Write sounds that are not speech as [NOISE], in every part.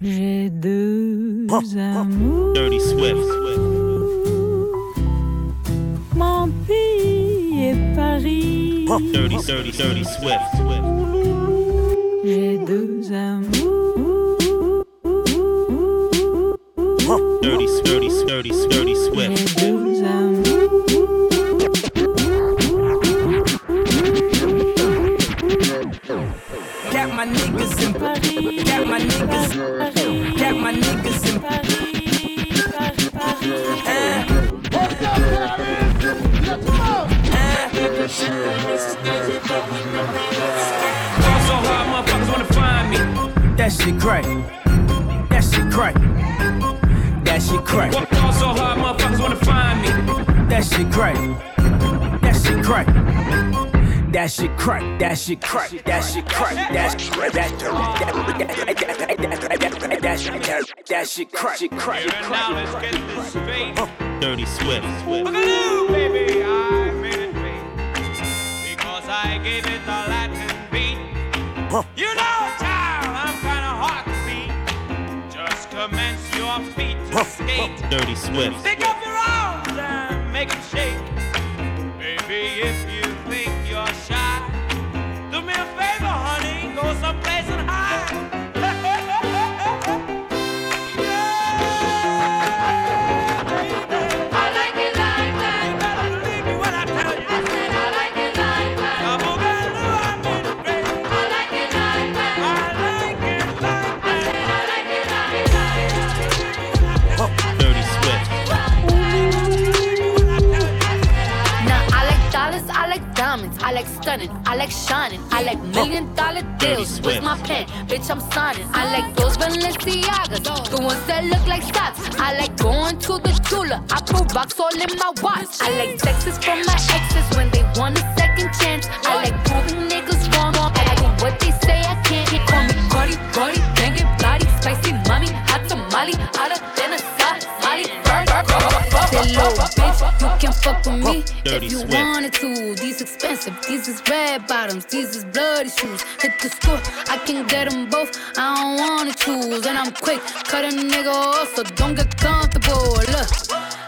J'ai deux amours. Dirty Swift. Mon pays est Paris. Dirty, dirty, dirty Swift. J'ai deux amours. Dirty, dirty, dirty, dirty Swift. J'ai deux amours. Got my niggas. Got my niggas in so hard, motherfuckers wanna find me. That shit crack. That shit crack. That shit crack. So hard, motherfuckers wanna find me. That shit crack. That shit crack. That shit crack. That shit crack. That shit crack. That shit crack. That that shit crack. Shit crack. Now let's get this straight. Dirty Swift. Boogaloo, baby, I made it big because I gave it the Latin beat. You know, child, I'm kinda hard to beat. Just commence your feet to skate. Dirty Swift. Pick up your arms and make 'em shake. Baby, if you think you're shy, do me a favor, honey, go someplace and hide. I like stunning, I like shining, I like million dollar deals. Where's my pen? Bitch, I'm signing. I like those Balenciagas, the ones that look like socks. I like going to the jeweler. I put rocks all in my watch. I like texts from my exes when they want a second chance. I like proving niggas wrong. I like what they say I can't. Call me Cardi, Cardi, banging body, spicy mommy, hot tamale, hotter than bird, bird. Say low, bitch, you can fuck with me Dirty if you Swift. wanted to. These expensive, these is red bottoms, these is bloody shoes. Hit the store, I can get them both. I don't wanna choose, and I'm quick, cut a nigga off, so don't get comfortable. Look,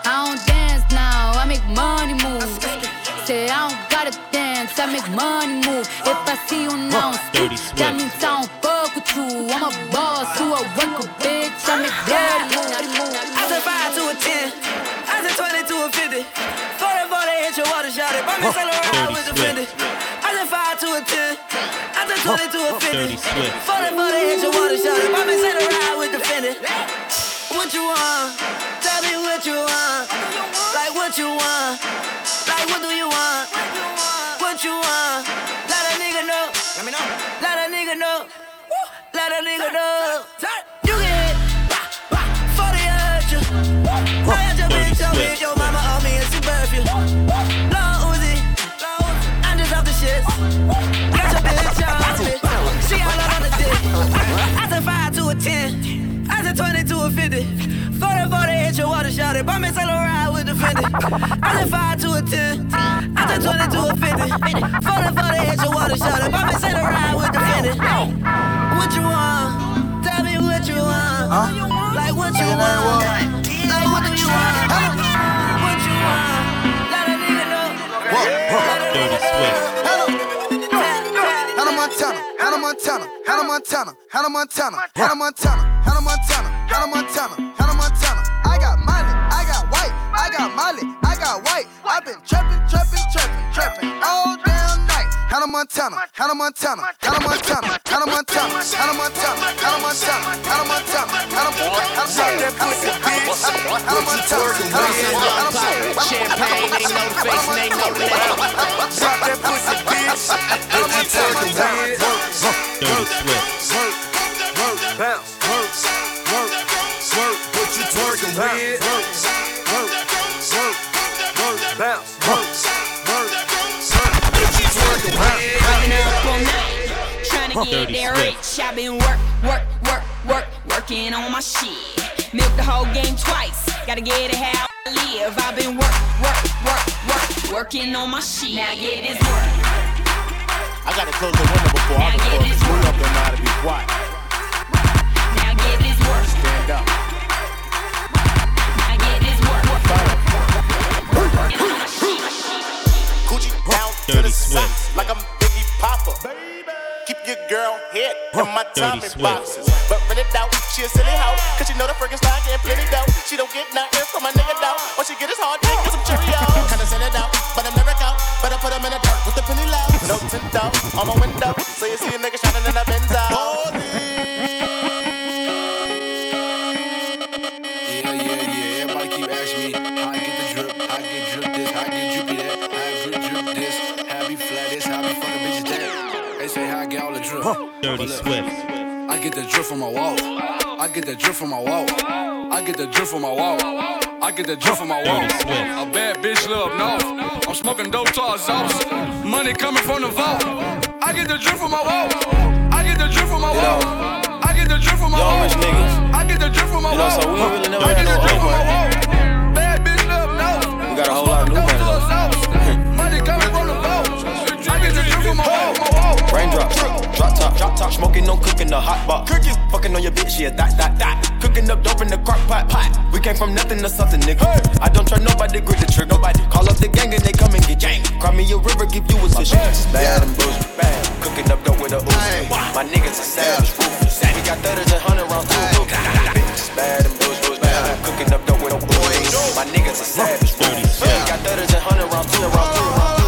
I don't dance now, I make money move. Say I don't gotta dance, I make money move. If I see you now, Dirty speak, Swift. that means I don't fuck with you. I'm a boss, you a worker, bitch. I make dirty moves. I said five to a ten. I said twenty to a fifty. Forty forty hit your water shot it. Buy me Saint Laurent Dirty with the I said five to a ten. I said twenty to a fifty. Dirty Swift. Forty forty hit your water shot it. Buy me Saint Laurent with the Fendi. What you want? Tell me what you want. Like what you want? Like what do you want? What you want? Let a nigga know. Let me know. Let a nigga know. Let a nigga know. You get hit. 40 hurt you. I had your bitch on me, your a 10, I said 20 to a 50. 40 40 hit your water shot it, buy me Saint Laurent with the Fendi. I said 5 to a 10, I said 20 to a 50. 40 40 hit your water shot it, buy me Saint Laurent with the Fendi. What you want? Tell me what you want. Like what you want. Like what do you want? What you want? Let a nigga know. Let a Dirty nigga Swift. know. Hannah Montana, Hannah Montana, Hannah Montana, Hannah Montana, Hannah Montana, Hannah Montana, Hannah Montana, Hannah Montana. I got Molly, I got white, I got Molly, I got white. I've been trapping, trapping, trapping, trapping all night. Hannah Montana, Hannah Montana, Hannah Montana, Hannah Montana, Hannah Montana, Hannah Montana, Hannah Montana, Hannah Montana, Hannah Montana, Hannah Montana, Champagne, know the face, know the name. Drop that pussy, bitch. If you twerking weird. Dirty Swift. Work, work, bounce, get Dirty that rich. I've been work, work, work, work, working on my shit. Milk the whole game twice, gotta get it how I live. I've been work, work, work, work, working on my shit. Now get this work, I gotta close the window before I record, cause New York don't know how to be quiet. Now get this work. Stand up. Now get this work. Coochie down to Dirty the Swift. like I'm Biggie Papa. Keep your girl head in my Tommy boxes. But rent it out, she a silly hoe. Cause she know the friggin' slide getting plenty dough. She don't get nothing from a nigga though. When she get his hard dick and some Cheerios. Kinda send it out, but I'm never out. But I put him in the dirt with the penny low. No tint on my window. So you see a nigga Dirty Swift. I get the drip from my wall. I get the drip from my wall. I get the drip from my wall. I get the drip from my wall. A bad bitch live up north. I'm smoking dope to our sauce. Money coming from the vault. I get the drip from my wall. I get the drip from my wall. I get the drip from my wall. I get the drip from my wall. so we really never I get the drip from my wall. Raindrops, drop top, drop top, smoking, no cooking, the hot pot. Cooking, fucking on your bitch, yeah, that, that, that. Cooking up dope in the crock pot, pot. We came from nothing to something, nigga. I don't try nobody, grip the trigger. Nobody call up the gang and they come and get gang. Cry me a river, give you a tissue. Bad and bullshit, bad. Cooking up dope with a Uzi. My niggas are savage, ruthless. We got thudders and hundred rounds too. Bitches bad and bullshit, bad. Cooking up dope with a Uzi. My niggas are savage, ruthless. We got thudders and hundred rounds too.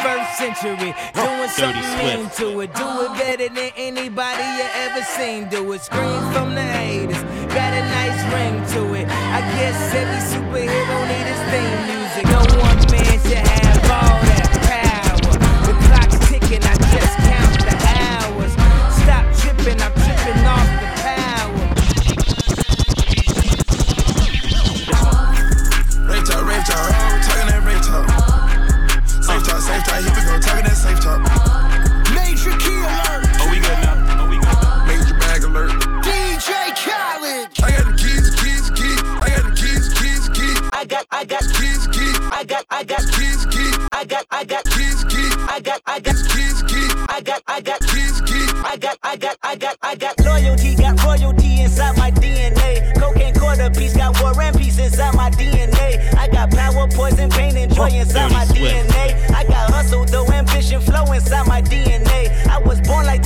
21st century, doing something into it. Do it better than anybody you ever seen. Do it. Scream from the haters, got a nice ring to it. I guess every superhero need his theme I got, Keys, keys. I got, I got, Keys, keys. I got, I got, Keys, keys. I got, I got, I got, I got loyalty, got royalty inside my DNA. Cocaine quarter piece, got war and peace inside my DNA. I got power, poison, pain, and joy inside my DNA. I got hustle, though ambition, flow inside my DNA.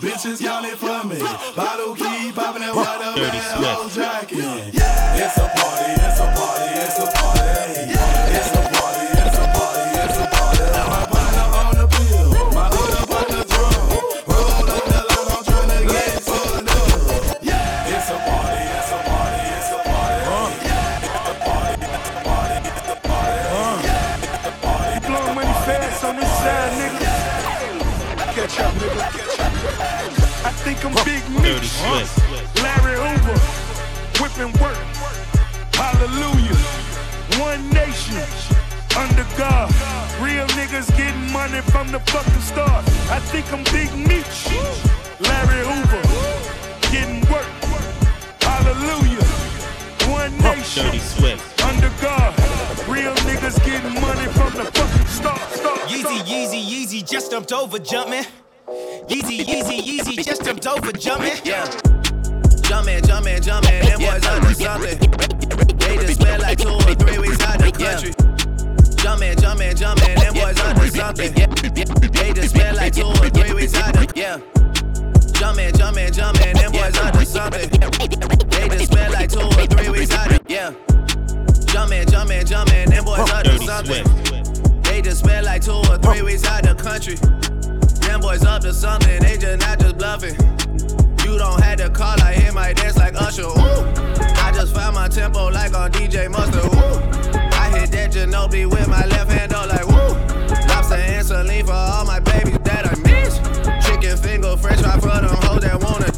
Bitches calling for me. Bottle keep popping that water, Dirty. Swift. niggas getting money from the fucking stars. I think I'm Big Meech, Larry Hoover, getting work. Hallelujah. One nation, under God. Real niggas getting money from the fucking stars. Star, Yeezy, Yeezy, Yeezy, just jumped over jumping. Yeezy, Yeezy, Yeezy, just jumped over jumping. Yeah. Jumping, jumping, jumping, them boys under something. They just spent like two or three weeks out the country. Jumpin', jumpin', jumpin', them boys up to something. They just spent like two or three weeks out the yeah. Jumpin', jumpin', jumpin', them boys up to something. They just spent like two or three weeks out the yeah. Jumpin', jumpin', jumpin', them boys up to Dirty something. They just spent like two or three weeks out the country. Them boys up to something, they just not just bluffing. You don't have to call, I hit my dance like Usher. Ooh. I just found my tempo like on DJ Mustard. Hit that Ginobili with my left hand, though, like woo. Lobster and saline for all my babies that I miss. Chicken finger, french fry for them hoes that wanna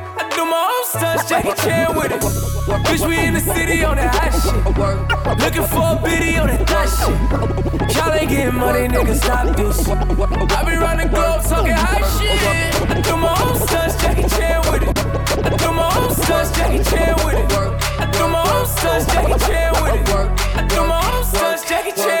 Do my own stunts, Jackie Chan with it. Bitch, we in the city on that hot shit. Looking for a biddy on that thot shit. Y'all ain't getting money, nigga, stop this. I be round the globe talking high shit. I do my own stunts, Jackie Chan with it. I do my own stunts, Jackie Chan with it. I do my own stunts, Jackie Chan with it. I do my own stunts, Jackie Chan.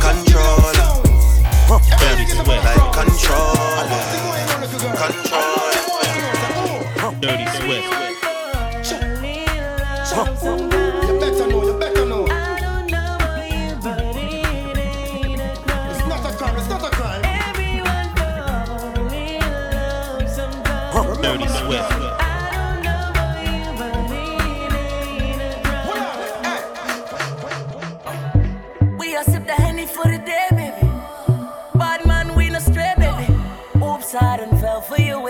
controller. Dirty Swift. Like controller, controller. Dirty Swift. You better know, you better know. It's not a crime, it's not a crime. Dirty Swift. for you.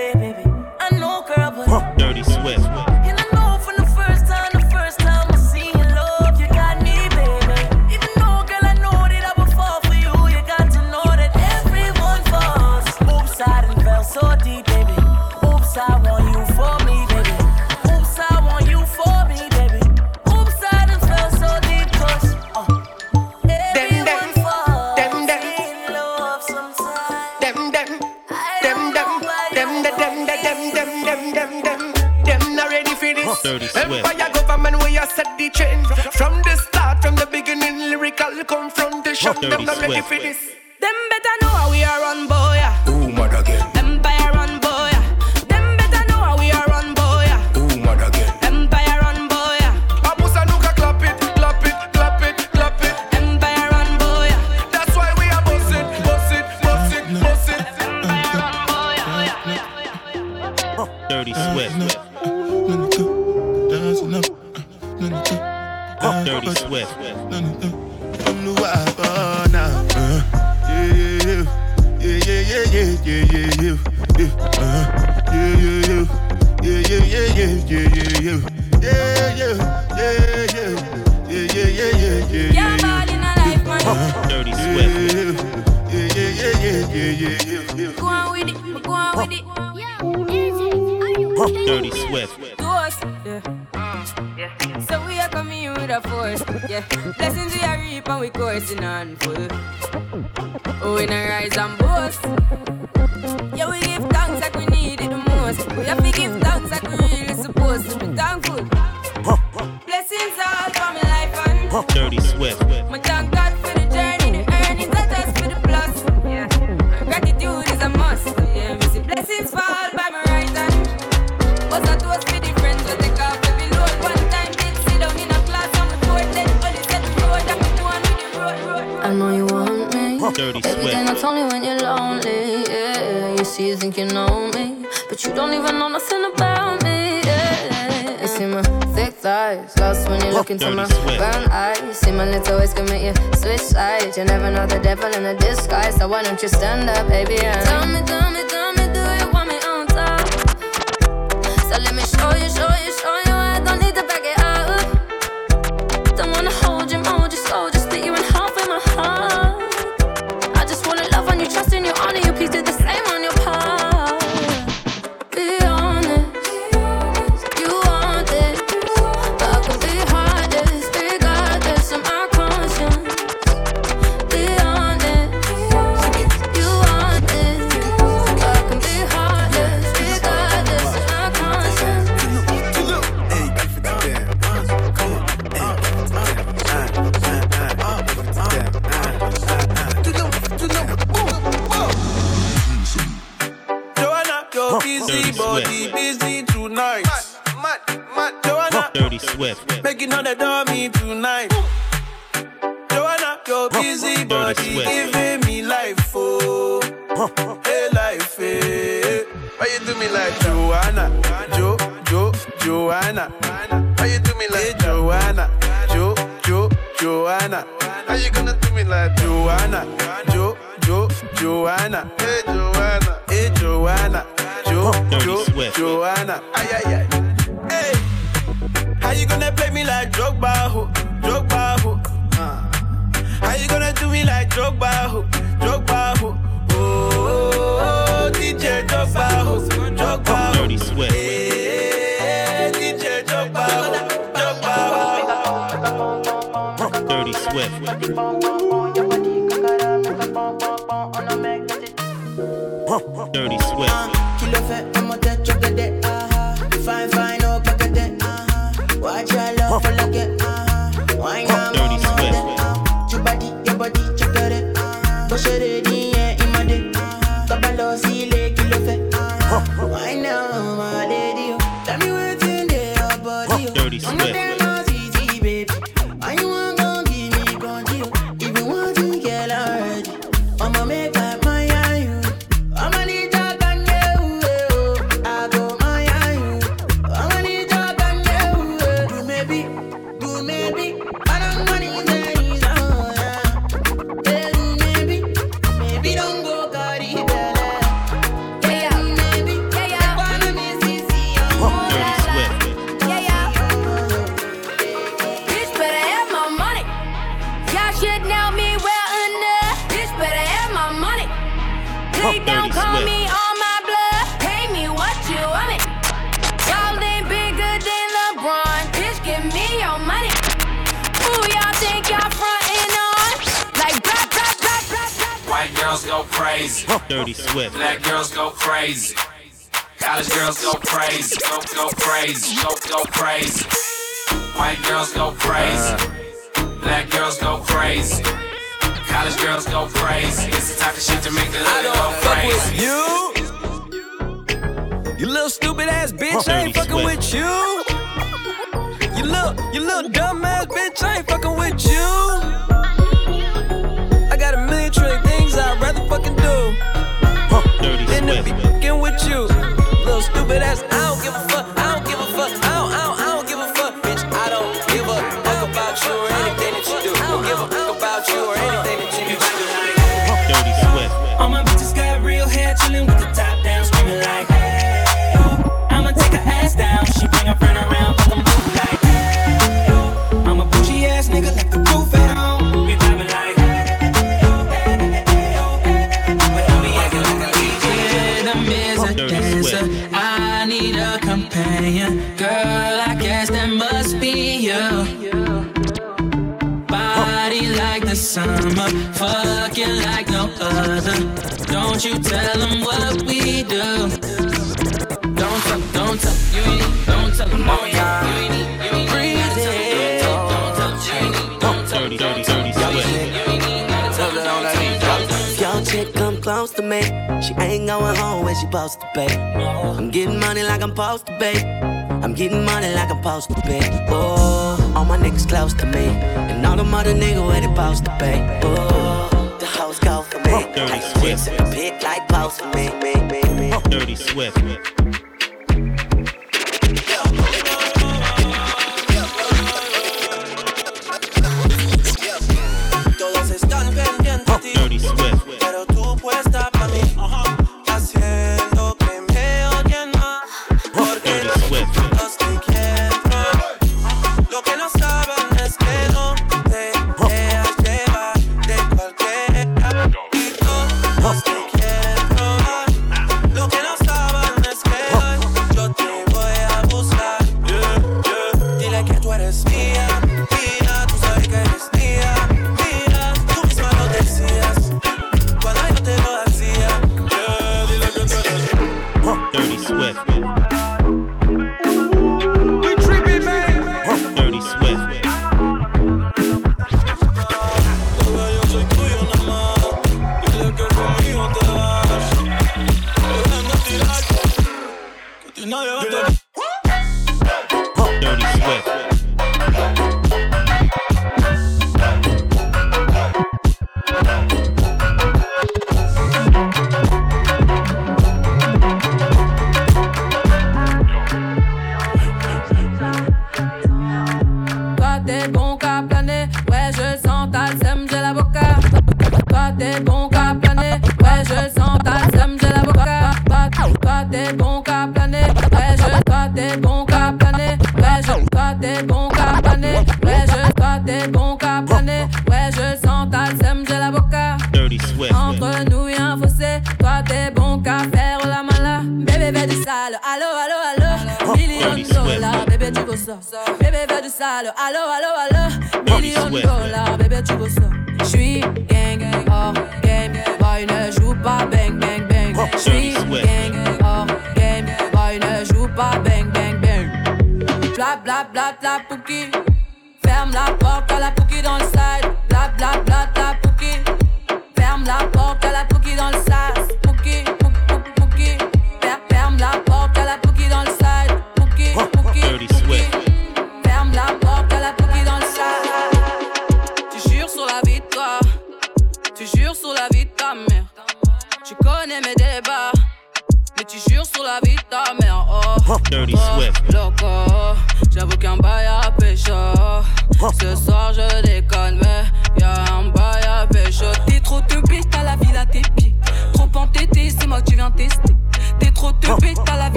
Então, Dirty Swift. É, Don't you tell them what we do. Don't tell, don't tell, you ain't, don't tell them, no, you ain't, you ain't, breathe it. Don't tell, you ain't, don't tell, Dirty, dirty, dirty Swift. If your chick come close to me, she ain't going home when she supposed to be. I'm getting money like I'm supposed to be. I'm getting money like I'm supposed to be. Oh, all my niggas close to me, and all the mother niggas where they supposed to be. Oh, the hoes go for me. Dirty the chicks in the pit, like me. Dirty Swift.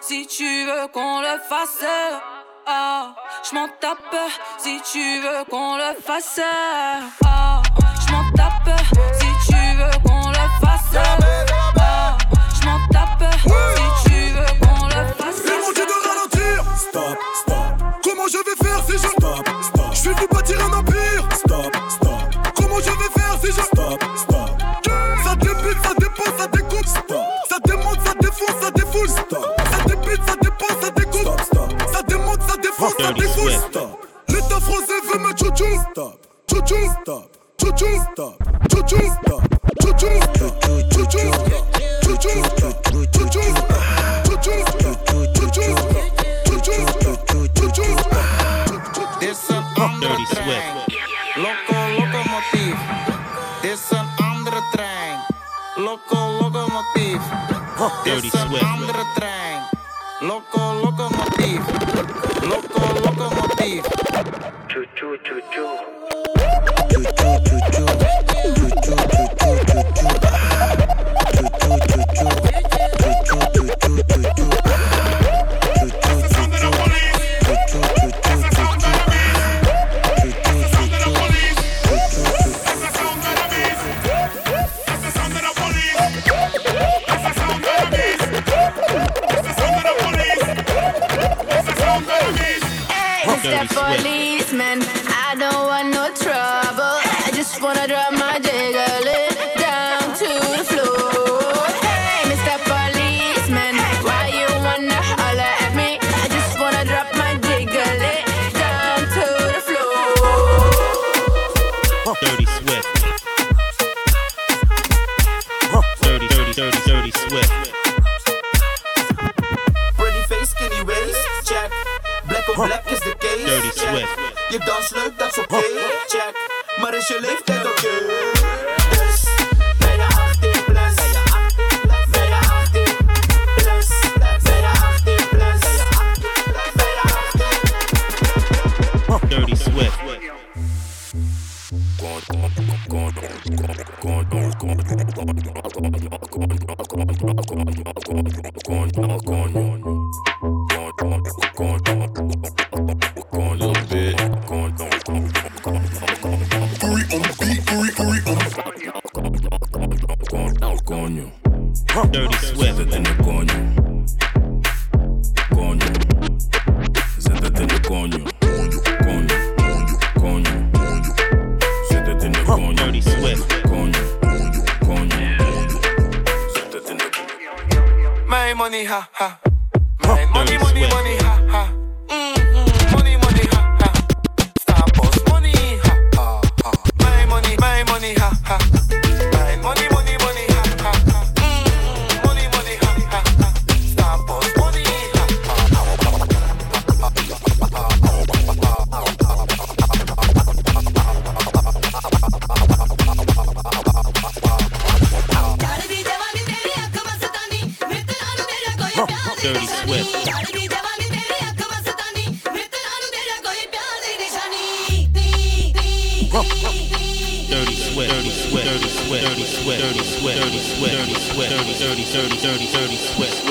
Si tu veux qu'on le fasse. Ah, je m'en tape si tu veux qu'on le fasse. Ah, je m'en tape si tu veux qu'on le fasse. Démonte, ça défonce, ça Dirty. Swift. Stop. L'État français veut me tchou Stop. Tchou Stop. Tchou Stop. Tchou Stop. Tchou Stop. Tchou Stop. Tchou Stop. Tchou Stop. Dit is een andere Dirty trein. Swift. Loco, locomotief. Dit is een andere trein. Loco, locomotief. Dit Dirty Police. Dirty sweat, dirty sweat, dirty sweat, dirty sweat, dirty sweat, dirty sweat, dirty sweat, dirty dirty dirty sweat.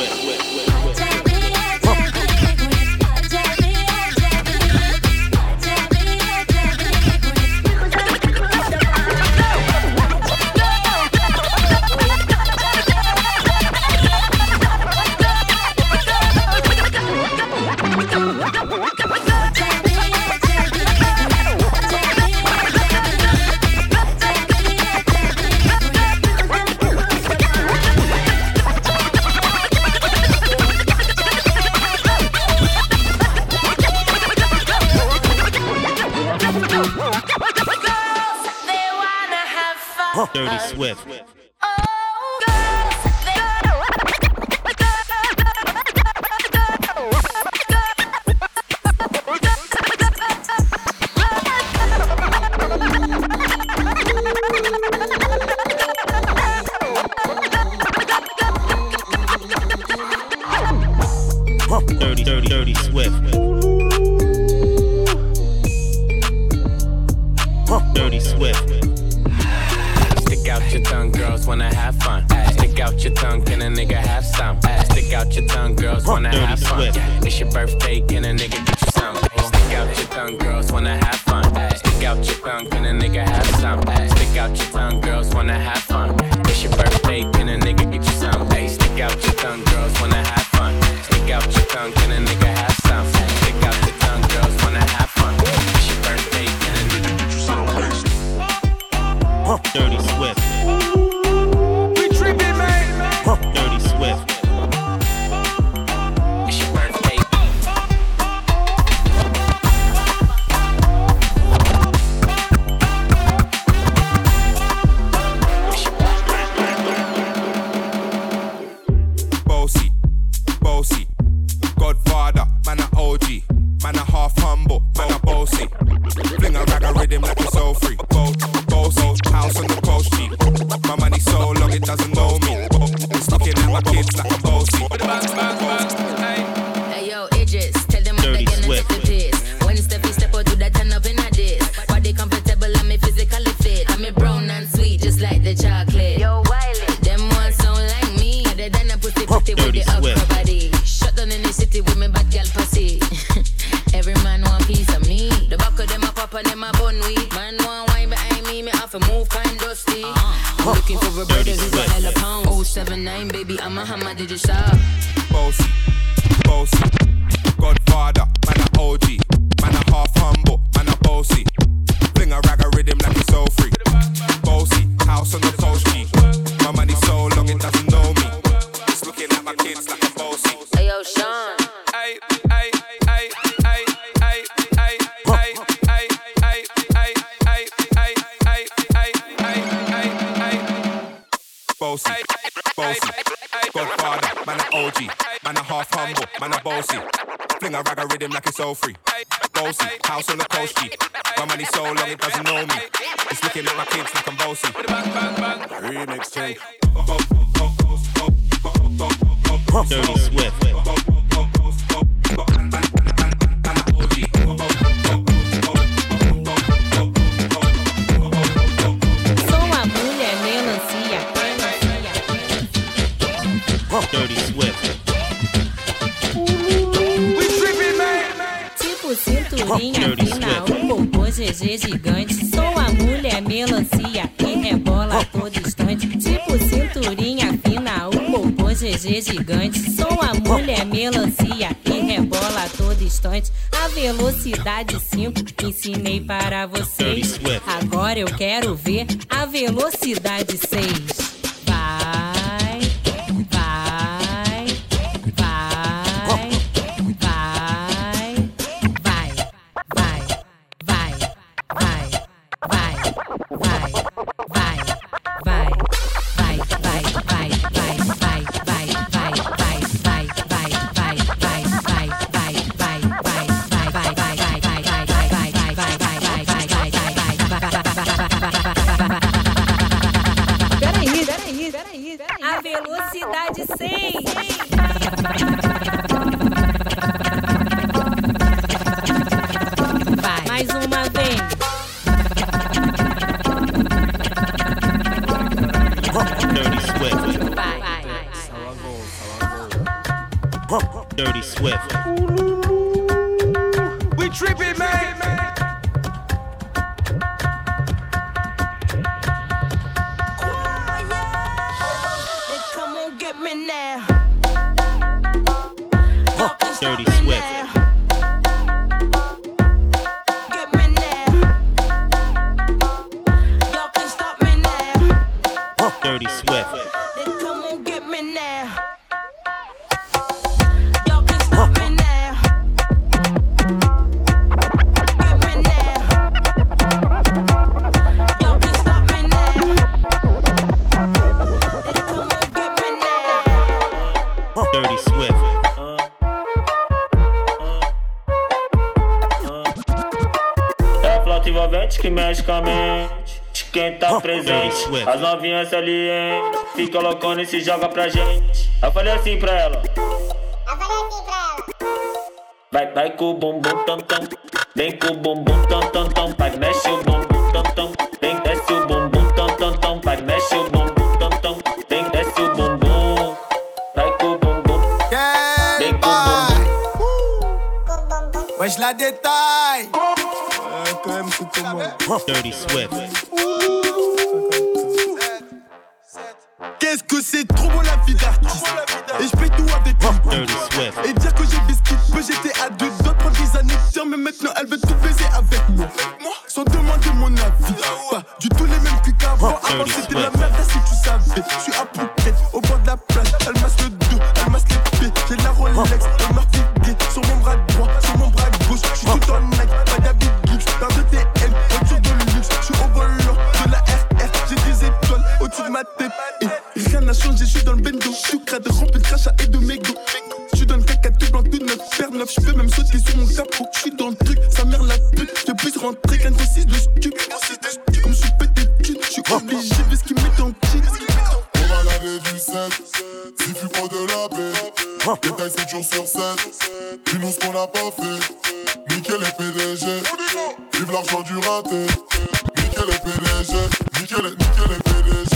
novinha fina, um popô GG gigante. Sou a mulher melancia que rebola a todo instante. Tipo cinturinha fina, um popô GG gigante. Sou a mulher melancia que rebola a todo instante. A velocidade 5 ensinei para vocês. Agora eu quero ver a velocidade 6. Dirty Swift. Dirty Swift. Que mexe com a. Quem tá presente, as novinhas ali, hein? Se colocando e se joga pra gente. Eu falei assim pra ela. Eu falei assim pra ela. Vai, vai com o bumbum tam tam. Vem com o bumbum tam tam tam. Vai, mexe o bumbum tam tam. Vem, desce o bumbum tam tam tam. Vai, mexe o bumbum tam tam. Vem, desce o bumbum. Vai com o bumbum. Vem com o bumbum. Mas lá detalhe. Dirty Swift. C'était la merde, si tu savais. si tu prends de la baie. Détail 7 jours sur 7, dis-nous ce qu'on n'a pas fait. Nickel et PDG, vive l'argent du raté. Nickel et PDG, nickel nickel et PDG.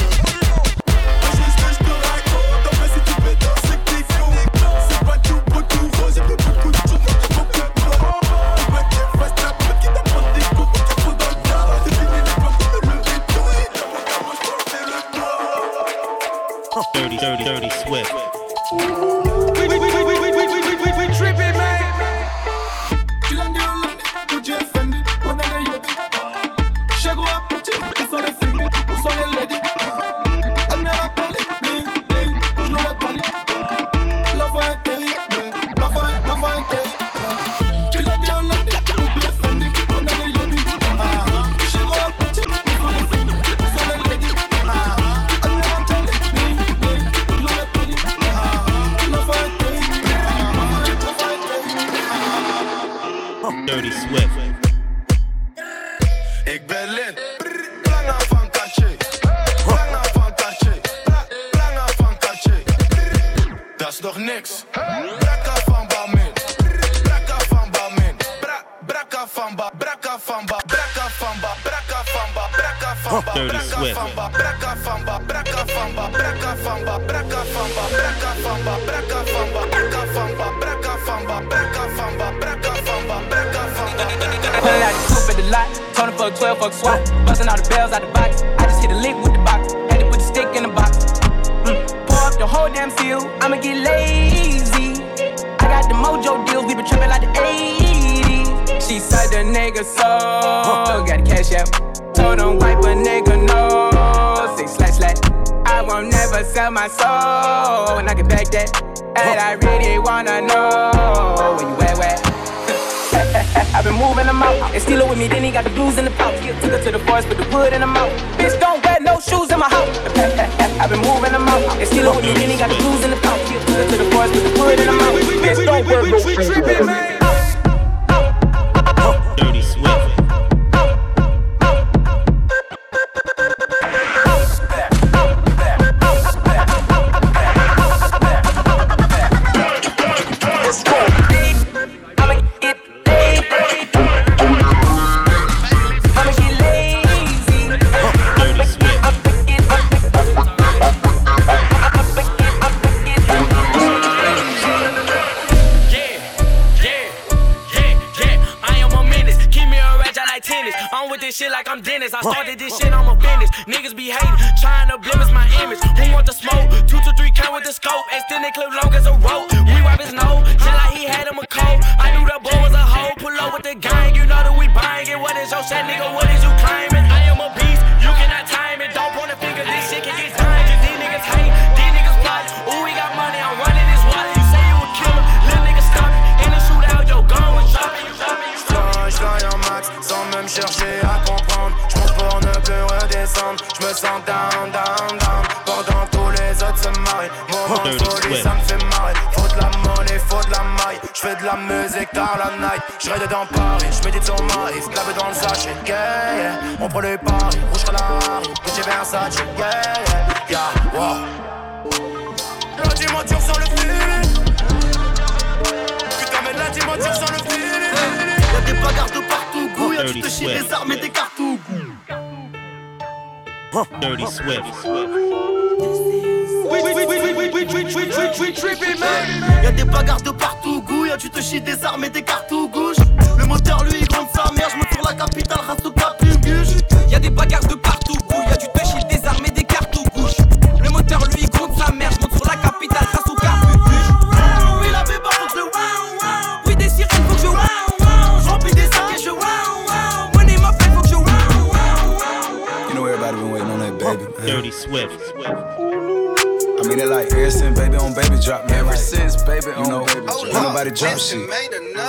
She said the nigga so. Got the cash out. Told him wipe a nigga no. Six slash slash. I won't never sell my soul. And I can back that. And I really wanna know where you at, where? [LAUGHS] I've been moving them out. Steal it with me, then he got the blues in the pouch. Took her to the forest, put the wood in the mouth. Bitch, don't wear no shoes in my house. [LAUGHS] I've been moving them out. Steal it with me, then he got the blues in the pouch. Took her to the forest, put the wood in the mouth. Bitch, don't wear no shoes in my house. Dirty Swift. club. Ride dans Paris, je médite sur Marie. Dans le sachet, yeah, yeah. On prend les paris, rouge à la Harry. Gucci Versace, yeah, yeah, yeah, wow. La dimension sur le fil. Putain, mais la dimension sur le fil. Y'a des bagarres de partout, gouille, tu Dirty te chies Swift. des armes et des cartouches. Dirty Swift. Y'a des bagarres de partout, gouille, tu te chies des armes et des cartouches moteur lui il gronde sa mère, je me tourne la capitale, au capuguche. Y'a des bagarres de partout, couille. Y'a du touch, des armes et des cartes aux couches. Le moteur, lui, il gronde sa mère. Je monte sur la capitale au capuche. Oui, la béba, faut que je le wow, wow. Oui, des sirènes, faut que je wow, wow. Je remplis des sacs et je wow, wow. Money, ma fête, faut que je wow, wow. You know everybody been waiting on that baby, man. Dirty Swift. I mean it like ever since baby on baby drop, man. Ever since baby on you know, baby drop. Ain't nobody drop shit.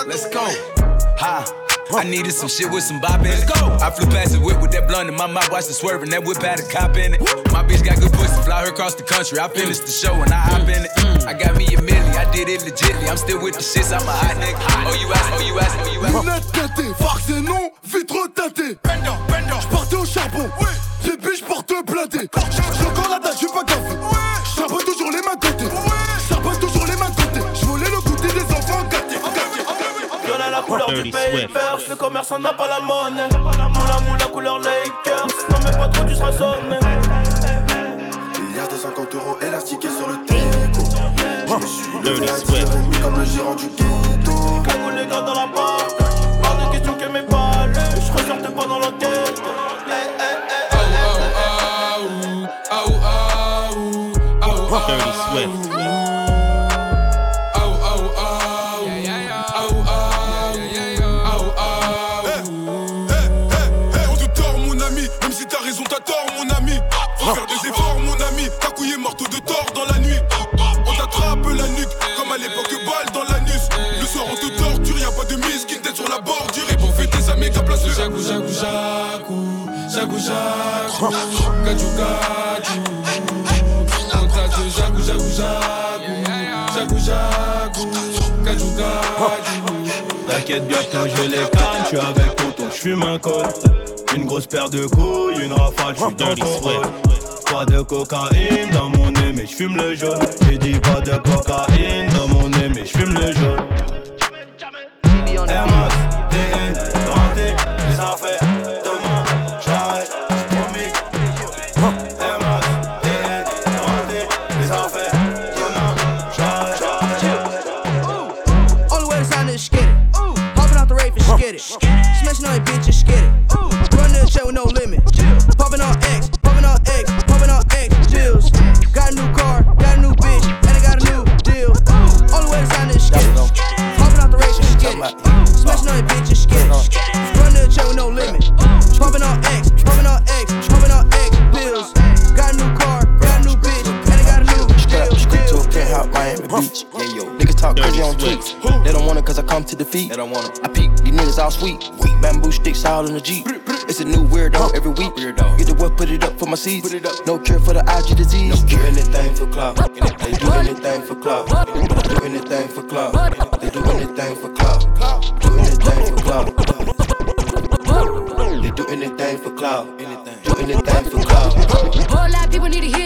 Let's go. Ha. I needed some shit with some bop in it. Go. I flew past the whip with that blunt in my mouth, watched it swerving. That whip had a cop in it. My bitch got good pussy, fly her across the country. I finished the show and I hop in it. I got me a milli, I did it legitly. I'm still with the shits, I'm a hot nigga. Oh, you ask, oh, you ask, oh, you ask. Lunettes farce non, vitre teintée. Dirty Swift. Le commerçant n'a pas la monnaie. Moula moula couleur Lakers. Non mais pas trop, tu seras sonné. Milliard de 50 euros élastiqués sur le téco. Je suis Dirty le comme le gérant du ghetto. Gadjou gadjou jagou jagou jagou Jagou jagou, gadjou gadjou T'inquiète bien que je les calme, je suis avec tonton, je fume un col. Une grosse paire de couilles, une rafale, je suis dans rôle. Pas de cocaïne dans mon nez, mais je fume le jaune. J'ai dit pas de cocaïne dans mon nez, mais je fume le jaune. Sweet. Bamboo sticks all in the Jeep. It's a new weirdo every week. Weirdo. Get the what, put it up for my seeds. Put it up. No cure for the IG disease. No cure. anything for clout. They do anything for clout. Do anything for clout. They do anything for clout. Do anything for clout. They do anything for clout. Do anything for clout. Whole lot of people need to hear this. It's a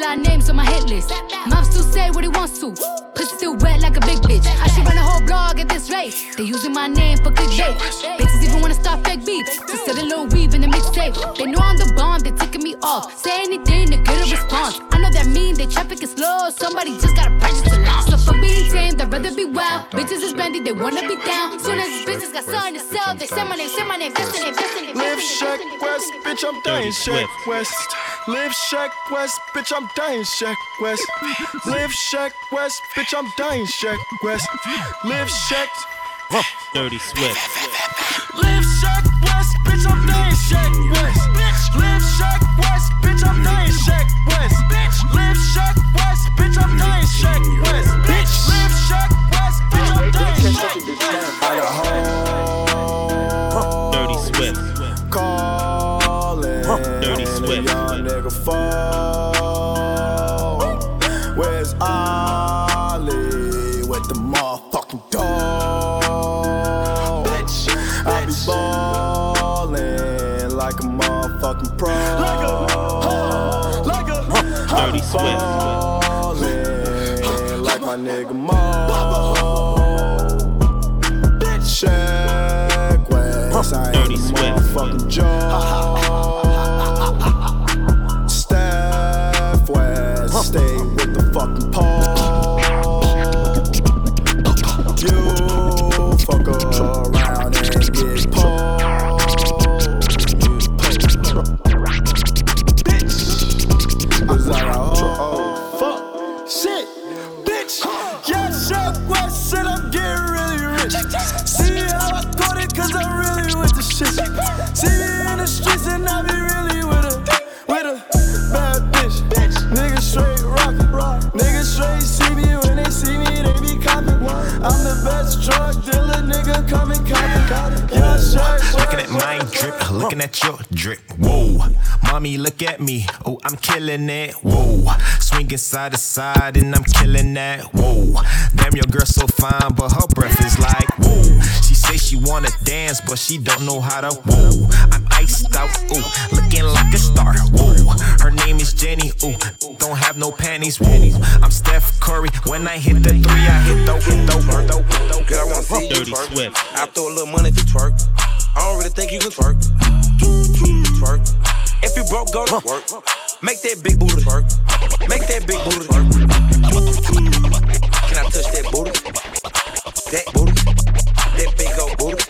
lot of names on my hit list. Mom still say what he wants to. Pussy still wet like a big bitch. I should run a whole blog at this rate. They using my name for clickbait. Bitches even wanna start fake beef. To sell a little weave in the mixtape. They know I'm the bomb, they ticking me off. Say anything to get a response. I know that mean they traffic is slow. Somebody just gotta purchase the law. So for being tame, I'd rather be wild. Bitches is brandy, they wanna be down. Soon as these bitches got something to sell, they say my name, say my name, destiny, destiny, Live destiny. Shack West, bitch, I'm dying Shack West. Live Shack West, bitch, I'm dying Shack West. Live Shack West, bitch, I'm dying Shack West. Live Shack. Dirty Swift. Live Shack West, bitch, I'm dying Shack West. Bitch, Live Shack West, bitch, I'm dying Shack West. Bitch, Live Shack West, bitch, I'm dying Shack West. Bitch, live Shack West, bitch, I'm dying Shack West. Swift. Like my nigga Mo. Check West. I ain't a motherfucking. Killing it. Whoa, swinging side to side and I'm killing that. Whoa, damn, your girl so fine, but her breath is like whoa. She say she wanna dance, but she don't know how to. Whoa, I'm iced out. Ooh, looking like a star. Whoa, her name is Jenny. Ooh, don't have no panties. Whoa, I'm Steph Curry. When I hit the three, I hit the window. window, window. Girl, I wanna see you twerk. Swift. I throw a little money if you twerk. I don't really think you can twerk. Twerk. If you broke, go to work. Make that big booty twerk. Make that big booty twerk. Can I touch that booty? That booty. That big old booty.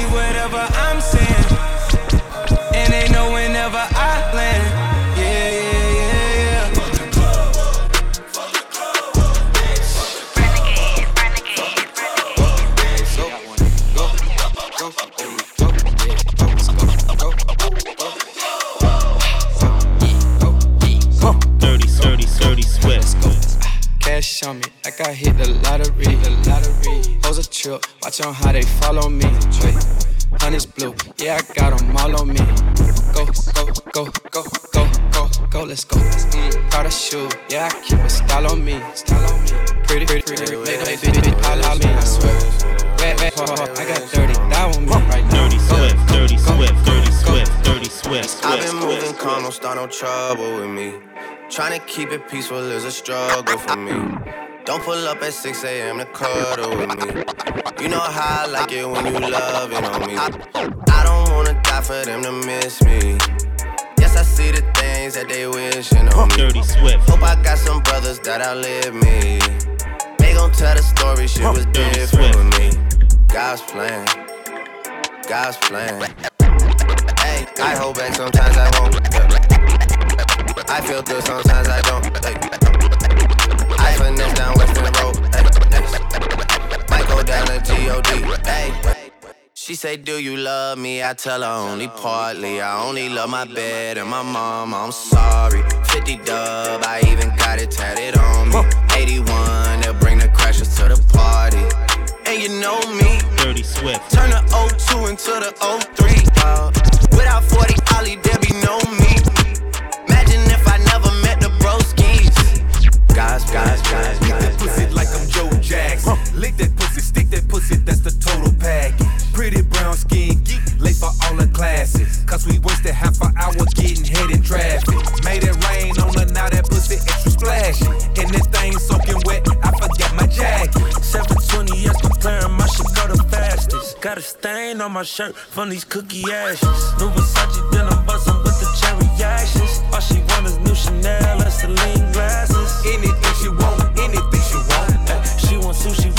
A trip, watch on how they follow me. Wait, honey's blue, yeah, I got them all on me. Go, go, go, go, go, go, go, let's go. Mm, proud of shoe, yeah, I keep a style on me. Style on me. Pretty, pretty, pretty, make a big, big pile on me, I swear. Wet, wet, I got 30 thou on me right. Dirty Swift, Dirty Swift, Dirty Swift, Dirty Swift. I've been moving calm, don't start no trouble with me. Trying to keep it peaceful is a struggle for me. Don't pull up at 6 a.m. to cuddle with me. You know how I like it when you love it on me. I, I don't wanna die for them to miss me. Yes, I see the things that they wishing on me. Dirty Swift. Hope I got some brothers that outlive me. They gon' tell the story, shit was different with me. God's plan, God's plan. Hey, I hold back sometimes I won't. I feel good sometimes I don't. I finesse down Western Road. Go down to G-O-D. Hey. She say, Do you love me? I tell her only partly. I only love my bed and my mom. I'm sorry. 50 dub, I even got it tatted on me. 81, they'll bring the crashers to the party. And you know me. Dirty Swift. Turn the 02 into the 03. Uh, without 40 Ollie, there be no my shirt from these cookie ashes. New Versace, then I'm buzzing with the cherry actions. All she want is new Chanel and Celine glasses. Anything she want, anything she want. Ay, She want sushi,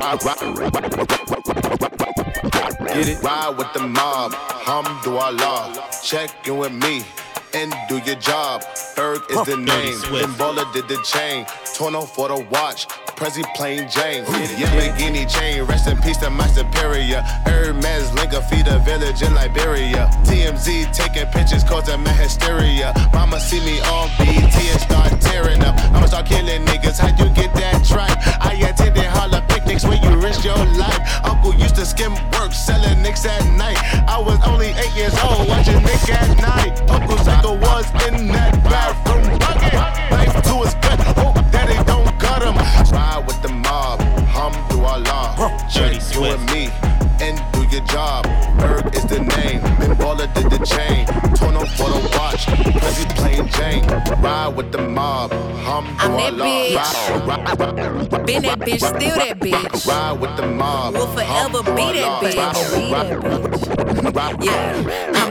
Ride, ride, Get it? Ride with the mob, alhamdulillah. Check in with me and do your job. Berg is the name. Then Baller did the chain. Torno for the watch. Prezi plain Jane. Yamagini chain. Rest in peace to my superior. Hermes Linka feed a village in Liberia. TMZ taking pictures causing my hysteria. Mama see me on BT and start Been that bitch, still that bitch. Ride with the mob. We'll forever be that bitch. Yeah,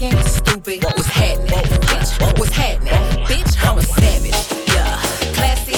Acting stupid. What's happening? Bitch, what's happening? Bitch, I'm a savage. Yeah. Classy,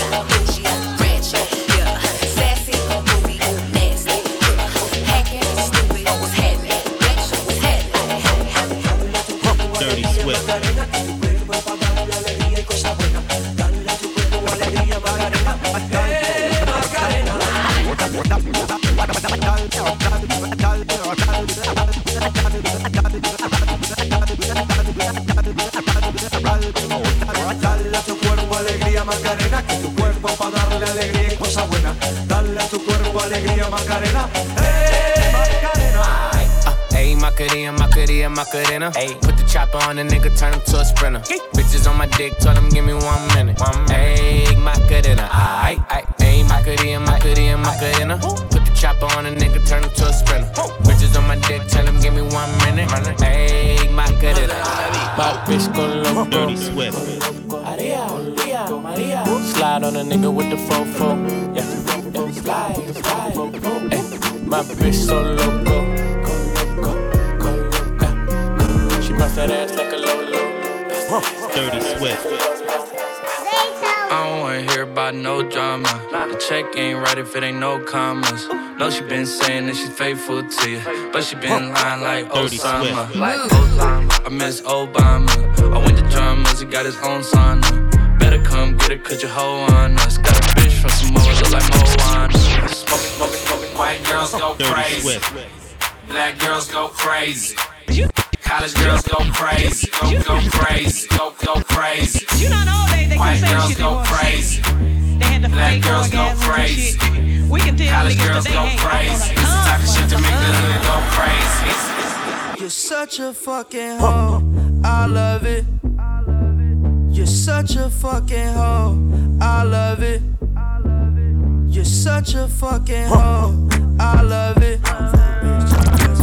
estamos para darle alegría y cosas buenas. Dale a tu cuerpo alegría, Macarena. ¡Eh, Macarena! Ayy, Macarena, Macarena, Macarena. Ayy, put the chopper on the nigga, turn him to a sprinter. Bitches on my dick, tell him give me one minute. Ayy, Macarena, aight, aight. Ayy, Macarena, Macarena, Macarena. Put the chopper on the nigga, turn him to a sprinter. Bitches on my dick, tell him give me one minute. Ayy, Macarena. My bitch go loco. Dirty Swift. Slide on a nigga with the fofo. Yeah, yeah. Slide, slide. Ay, my bitch so loco. She bust that ass like a lolo. Dirty Swift. I don't wanna hear about no drama. The check ain't right if it ain't no commas. No, she been saying that she's faithful to you, but she been lying like Osama. Like Osama. I miss Obama. I went to drummers, he got his own sauna. Better come get it, cause your hoe on us. Got a bitch from Samoa, look like Moana. Smoke, smoke, smoke. White girls go crazy. Black girls go crazy. College girls go crazy, go go crazy, go go crazy. You not all they they White can say girls shit they go want to say. crazy. They had the Black fake girls go crazy. We can tell College niggas girls that they go ain't crazy. gonna It's the type of shit to make the us. hood go crazy. You're such a fucking hoe. I love it. You're such a fucking hoe. I love it. You're such a fucking hoe. I love it.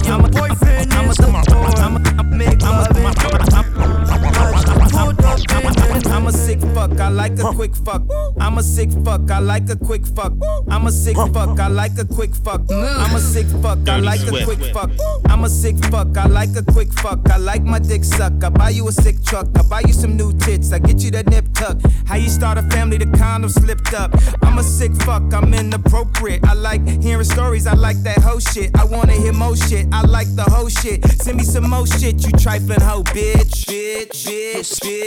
Your boyfriend is a whore. Make love it. I'm a sick fuck, I like a quick fuck. I'm a sick fuck, I like a quick fuck. I'm a sick fuck, I like a quick fuck. I'm a sick fuck, I like a quick fuck. I'm a sick fuck, I like a quick fuck. I like my dick suck. I buy you a sick truck, I buy you some new tits. I get you that nip tuck. How you start a family, the condom slipped up. I'm a sick fuck, I'm inappropriate. I like hearing stories, I like that whole shit. I wanna hear more shit, I like the whole shit. Send me some more shit, you trifling hoe, bitch. Bitch, bitch, bitch,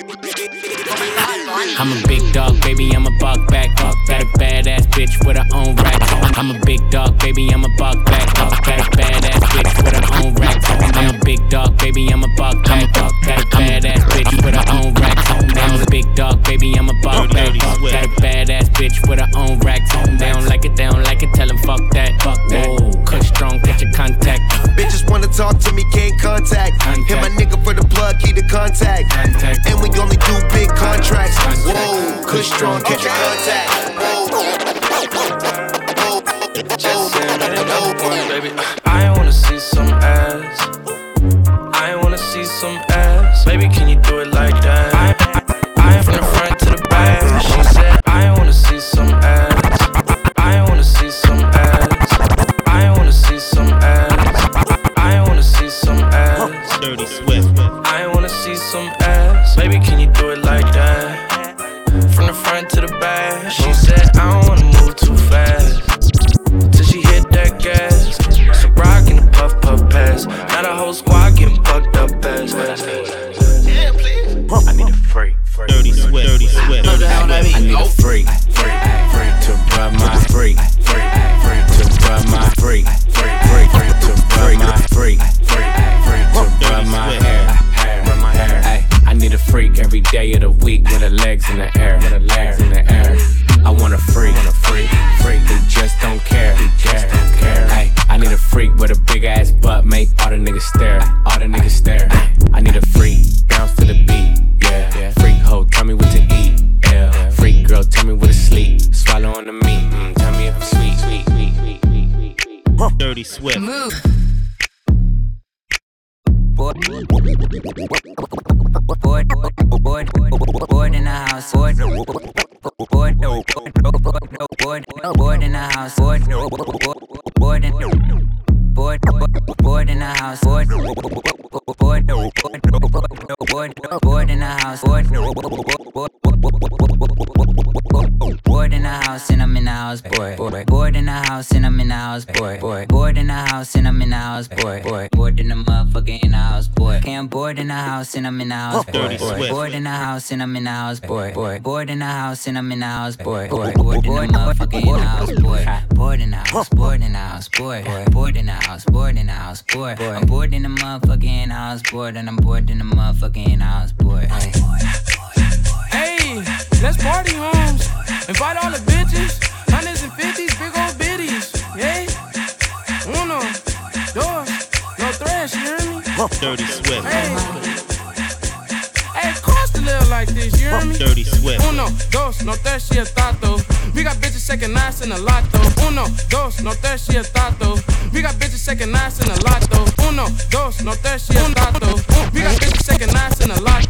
I'm a big dog, baby, I'm a buck back. Got a badass bitch with her own rack. I'm a big dog, baby, I'm a buck back. Got a badass bitch with her own rack. I'm a big dog, baby, I'm a buck back. Got a badass bitch with her own rack. I'm a big dog, baby, I'm a buck back. Got a badass bitch with her own rack. They don't like it, they don't like it, tell them fuck that. Fuck that. Kush strong, get your contact. Bitches wanna talk to me, can't contact. Hit my nigga for the plug, keep the contact. And we only do big contracts. Whoa, Kush strong, catch your contact. Just saying that another one, baby. I wanna see some ass. I wanna see some ass. Baby, can you do it like that? Dirty Swift. Dirty Swift. I need a freak, freak, freak to rub my freak, freak, freak to rub my freak, freak, freak, freak to rub my freak, freak, freak to rub my hair, hair, rub my hair. I need a freak every day of the week with her legs in the air, with her legs Bored, in the house and I'm in the house, bored. Bored, bored in the house and I'm in the house, bored. Bored, bored in the motherfucker in the house, bored. Bored in the house, bored in the house, bored. Bored in the house, bored in the house, bored. I'm bored in the motherfucker in the house, bored, and I'm bored no tres, she a tato. We got bitches second nights in a lotto. Uno, dos, no tres, she a tato. We got bitches second nights in a lotto.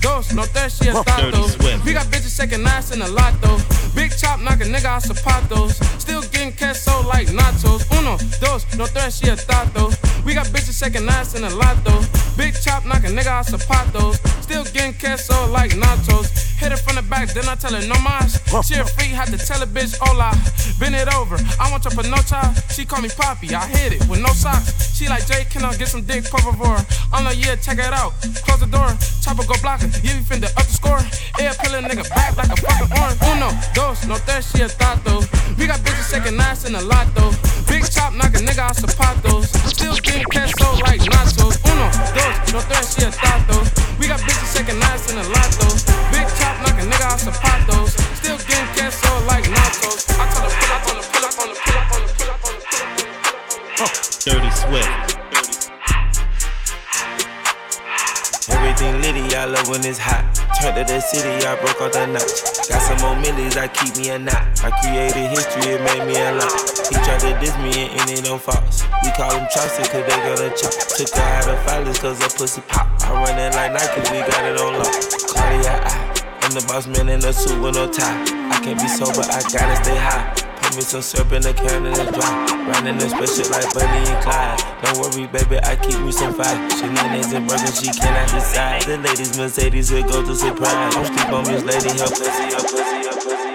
Dos, no tres, she a tato. We got bitches second nights in a lotto. Big chop knock a nigga out zapatos. Still getting queso like nachos. Uno, dos, no tres, she a tato. We got bitches second nights in a lotto. Big chop knock a nigga out zapatos. Still getting queso like nachos. Hit her from the back, then I tell her no mas. She a freak, had to tell a bitch hola. Bend it over, I want your panocha. She call me Poppy, I hit it with no socks. She like Jay, can I get some dick, por favor? I'm like, yeah, check it out. Close the door, chopper go block Yeah, we finna up the score. Air pill a nigga back like a fucking orange. Uno, dos, no tres, she a tato. We got bitches second nights in a lotto. Big chop knock a nigga out zapatos. Still getting queso like nachos. Uno, dos, no tres, she a tato. We got bitches second nights in a lotto. Big chop knock a nigga out zapatos. Still getting queso like nachos. I tell her pull up on the pull up on the pull up on the pull up on the pull up. Dirty Swift. Everything litty, I love when it's hot. Turned to the city, I broke out the notch. Got some more millies, I keep me a knot. I created history, it made me a lot. He tried to diss me and ended on false. We call him Chaucer, cause they gonna chop. Took her out of filers, cause her pussy pop. I run it like Nike, we got it on lock. Cardiac eye. I'm the boss man in a suit with no tie. I can't be sober, I gotta stay high. Put me some syrup in the can and it's dry. Running the special like Bunny and Clyde. Don't worry, baby, I keep me some fire. She names and burgers, she cannot decide. The ladies Mercedes will go to surprise. Don't sleep on Miss Lady, her pussy, her pussy, her pussy.